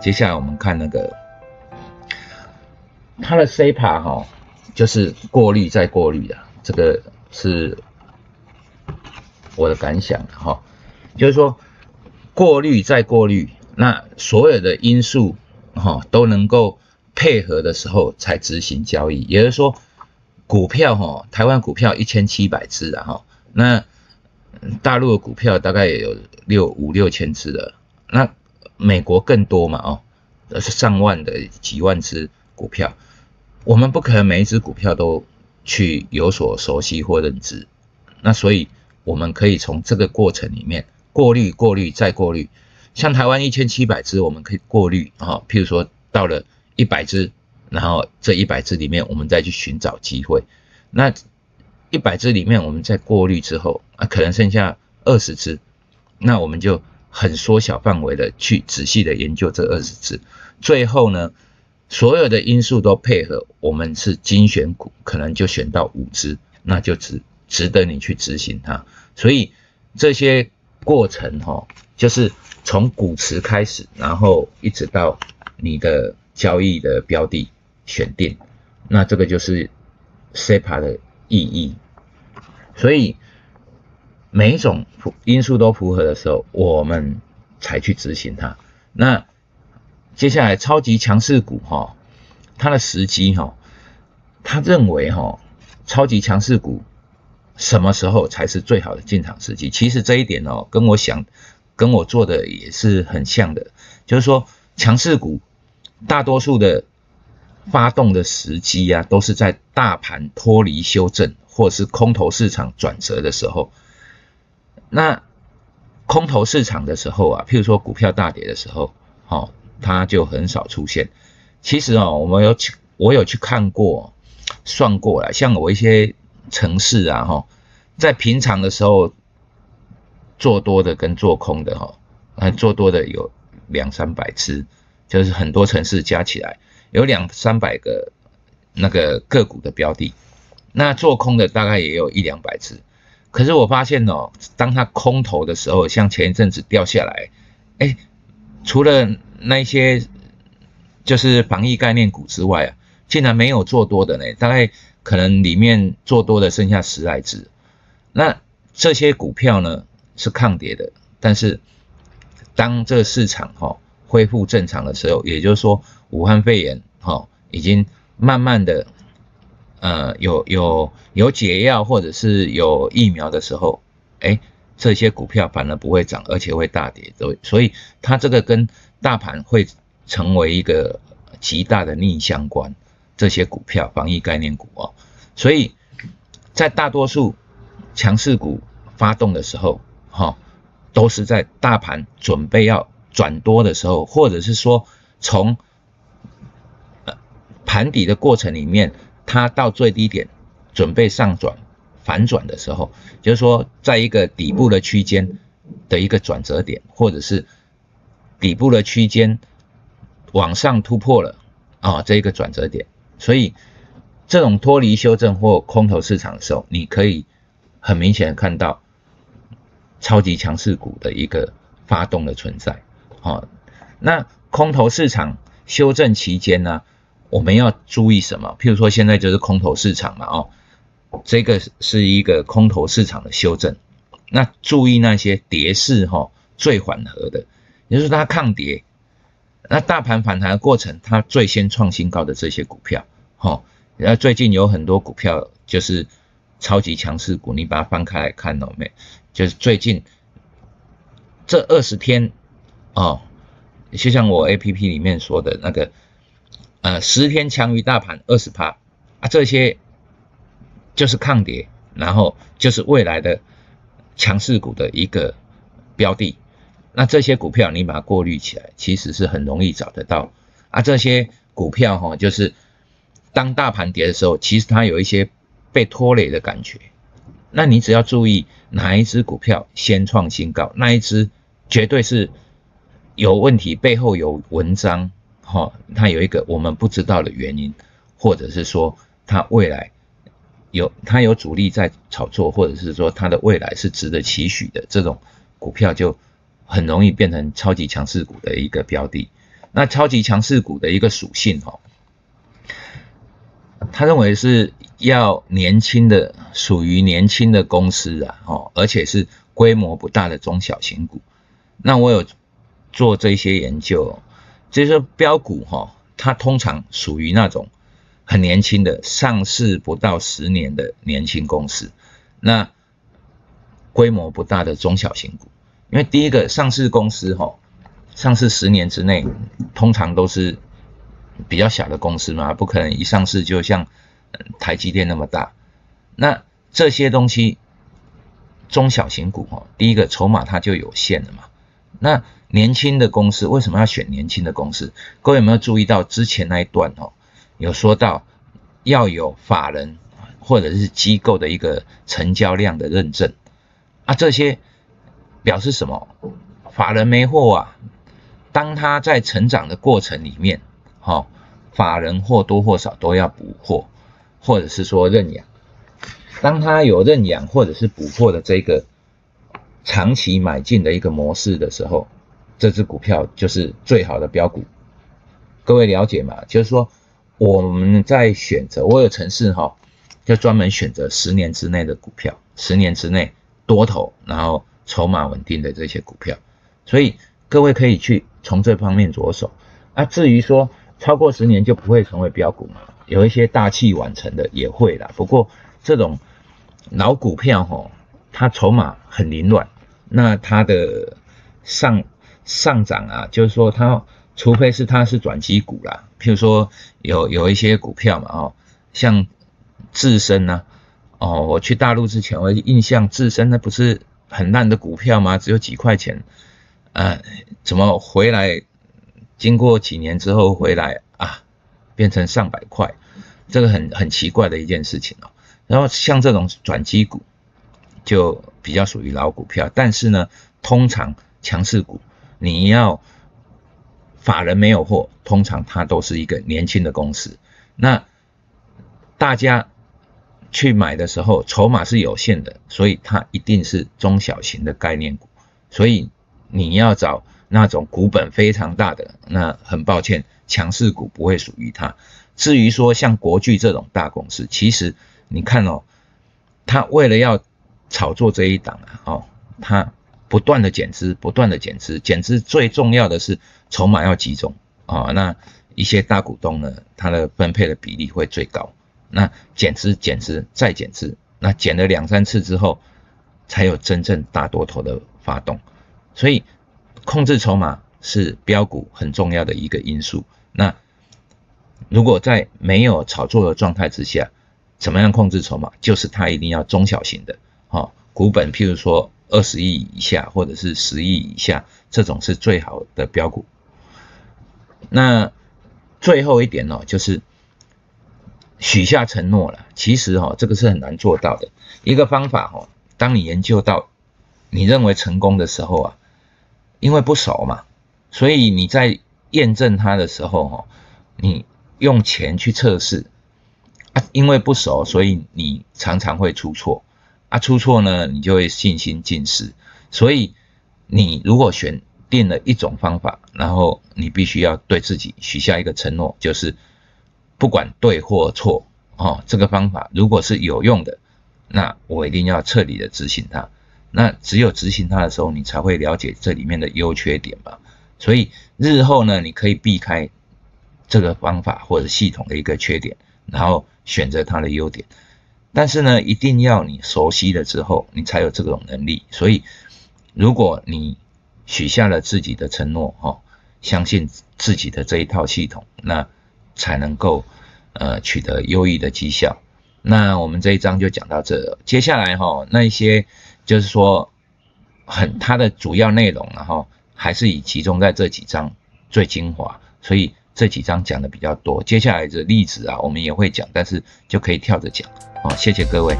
接下来我们看那个它的 C 盘哈，就是过滤再过滤的，这个是我的感想哈，就是说过滤再过滤，那所有的因素哈都能够配合的时候才执行交易，也就是说股票哈，台湾股票一千七百只啊哈，那大陆的股票大概也有六五六千只的，那美国更多嘛哦，是上万的几万只股票，我们不可能每一只股票都去有所熟悉或认知，那所以我们可以从这个过程里面过滤、过滤再过滤，像台湾一千七百只，我们可以过滤啊，譬如说到了一百只，然后这一百只里面我们再去寻找机会，那。一百只里面，我们在过滤之后啊，可能剩下二十只，那我们就很缩小范围的去仔细的研究这二十只，最后呢，所有的因素都配合，我们是精选股，可能就选到五只，那就值值得你去执行它。所以这些过程哈，就是从股池开始，然后一直到你的交易的标的选定，那这个就是 CPA 的。意义，所以每一种因素都符合的时候，我们才去执行它。那接下来超级强势股哈，它的时机哈，他认为哈，超级强势股什么时候才是最好的进场时机？其实这一点哦，跟我想跟我做的也是很像的，就是说强势股大多数的。发动的时机啊，都是在大盘脱离修正，或是空头市场转折的时候。那空头市场的时候啊，譬如说股票大跌的时候，哦，它就很少出现。其实哦，我们有去，我有去看过，算过了，像我一些城市啊，哈，在平常的时候做多的跟做空的，哈，啊，做多的有两三百只，就是很多城市加起来。有两三百个那个个股的标的，那做空的大概也有一两百只。可是我发现哦，当它空头的时候，像前一阵子掉下来，哎，除了那些就是防疫概念股之外啊，竟然没有做多的呢。大概可能里面做多的剩下十来只。那这些股票呢是抗跌的，但是当这个市场哈恢复正常的时候，也就是说。武汉肺炎，哈，已经慢慢的，呃，有有有解药或者是有疫苗的时候，哎，这些股票反而不会涨，而且会大跌，所以所以它这个跟大盘会成为一个极大的逆相关。这些股票，防疫概念股哦，所以在大多数强势股发动的时候，哈，都是在大盘准备要转多的时候，或者是说从盘底的过程里面，它到最低点准备上转反转的时候，就是说，在一个底部的区间的一个转折点，或者是底部的区间往上突破了啊，这一个转折点。所以，这种脱离修正或空头市场的时候，你可以很明显的看到超级强势股的一个发动的存在。好，那空头市场修正期间呢？我们要注意什么？譬如说，现在就是空头市场嘛，哦，这个是一个空头市场的修正。那注意那些跌势哈最缓和的，也就是它抗跌。那大盘反弹的过程，它最先创新高的这些股票，哈，然后最近有很多股票就是超级强势股，你把它翻开来看到没？就是最近这二十天，哦，就像我 A P P 里面说的那个。呃，十天强于大盘二十趴啊，这些就是抗跌，然后就是未来的强势股的一个标的。那这些股票你把它过滤起来，其实是很容易找得到啊。这些股票哈，就是当大盘跌的时候，其实它有一些被拖累的感觉。那你只要注意哪一只股票先创新高，那一只绝对是有问题，背后有文章。哈，它有一个我们不知道的原因，或者是说它未来有它有主力在炒作，或者是说它的未来是值得期许的这种股票，就很容易变成超级强势股的一个标的。那超级强势股的一个属性哈，他认为是要年轻的，属于年轻的公司啊，哦，而且是规模不大的中小型股。那我有做这些研究，就是说标股哈，它通常属于那种很年轻的，上市不到十年的年轻公司，那规模不大的中小型股。因为第一个上市公司哈，上市十年之内，通常都是比较小的公司嘛，不可能一上市就像台积电那么大。那这些东西中小型股哈，第一个筹码它就有限了嘛。那年轻的公司为什么要选年轻的公司？各位有没有注意到之前那一段哦，有说到要有法人或者是机构的一个成交量的认证啊，这些。表示什么？法人没货啊！当他在成长的过程里面，哈，法人或多或少都要补货，或者是说认养。当他有认养或者是补货的这个长期买进的一个模式的时候，这只股票就是最好的标股。各位了解吗？就是说我们在选择，我有城市哈，就专门选择十年之内的股票，十年之内多头，然后。筹码稳定的这些股票，所以各位可以去从这方面着手。啊，至于说超过十年就不会成为标股嘛？有一些大器晚成的也会啦。不过这种老股票吼，它筹码很凌乱，那它的上上涨啊，就是说它除非是它是转机股啦，譬如说有有一些股票嘛，哦，像自身呢，哦，我去大陆之前我印象自身那不是。很烂的股票吗？只有几块钱，呃，怎么回来？经过几年之后回来啊，变成上百块，这个很很奇怪的一件事情哦。然后像这种转机股，就比较属于老股票，但是呢，通常强势股，你要法人没有货，通常它都是一个年轻的公司，那大家。去买的时候，筹码是有限的，所以它一定是中小型的概念股。所以你要找那种股本非常大的，那很抱歉，强势股不会属于它。至于说像国巨这种大公司，其实你看哦，它为了要炒作这一档啊，哦，它不断的减资，不断的减资，减资最重要的是筹码要集中啊。那一些大股东呢，它的分配的比例会最高。那减资、减资再减资，那减了两三次之后，才有真正大多头的发动。所以控制筹码是标股很重要的一个因素。那如果在没有炒作的状态之下，怎么样控制筹码？就是它一定要中小型的，哈，股本譬如说二十亿以下或者是十亿以下，这种是最好的标股。那最后一点呢，就是。许下承诺了，其实哈，这个是很难做到的。一个方法哈，当你研究到你认为成功的时候啊，因为不熟嘛，所以你在验证它的时候哈，你用钱去测试啊，因为不熟，所以你常常会出错啊，出错呢，你就会信心尽失。所以你如果选定了一种方法，然后你必须要对自己许下一个承诺，就是。不管对或错，哦，这个方法如果是有用的，那我一定要彻底的执行它。那只有执行它的时候，你才会了解这里面的优缺点吧。所以日后呢，你可以避开这个方法或者系统的一个缺点，然后选择它的优点。但是呢，一定要你熟悉了之后，你才有这种能力。所以，如果你许下了自己的承诺，哈，相信自己的这一套系统，那。才能够呃取得优异的绩效。那我们这一章就讲到这，接下来哈那一些就是说很它的主要内容，然后还是以集中在这几章最精华，所以这几章讲的比较多。接下来的例子啊，我们也会讲，但是就可以跳着讲。好，谢谢各位。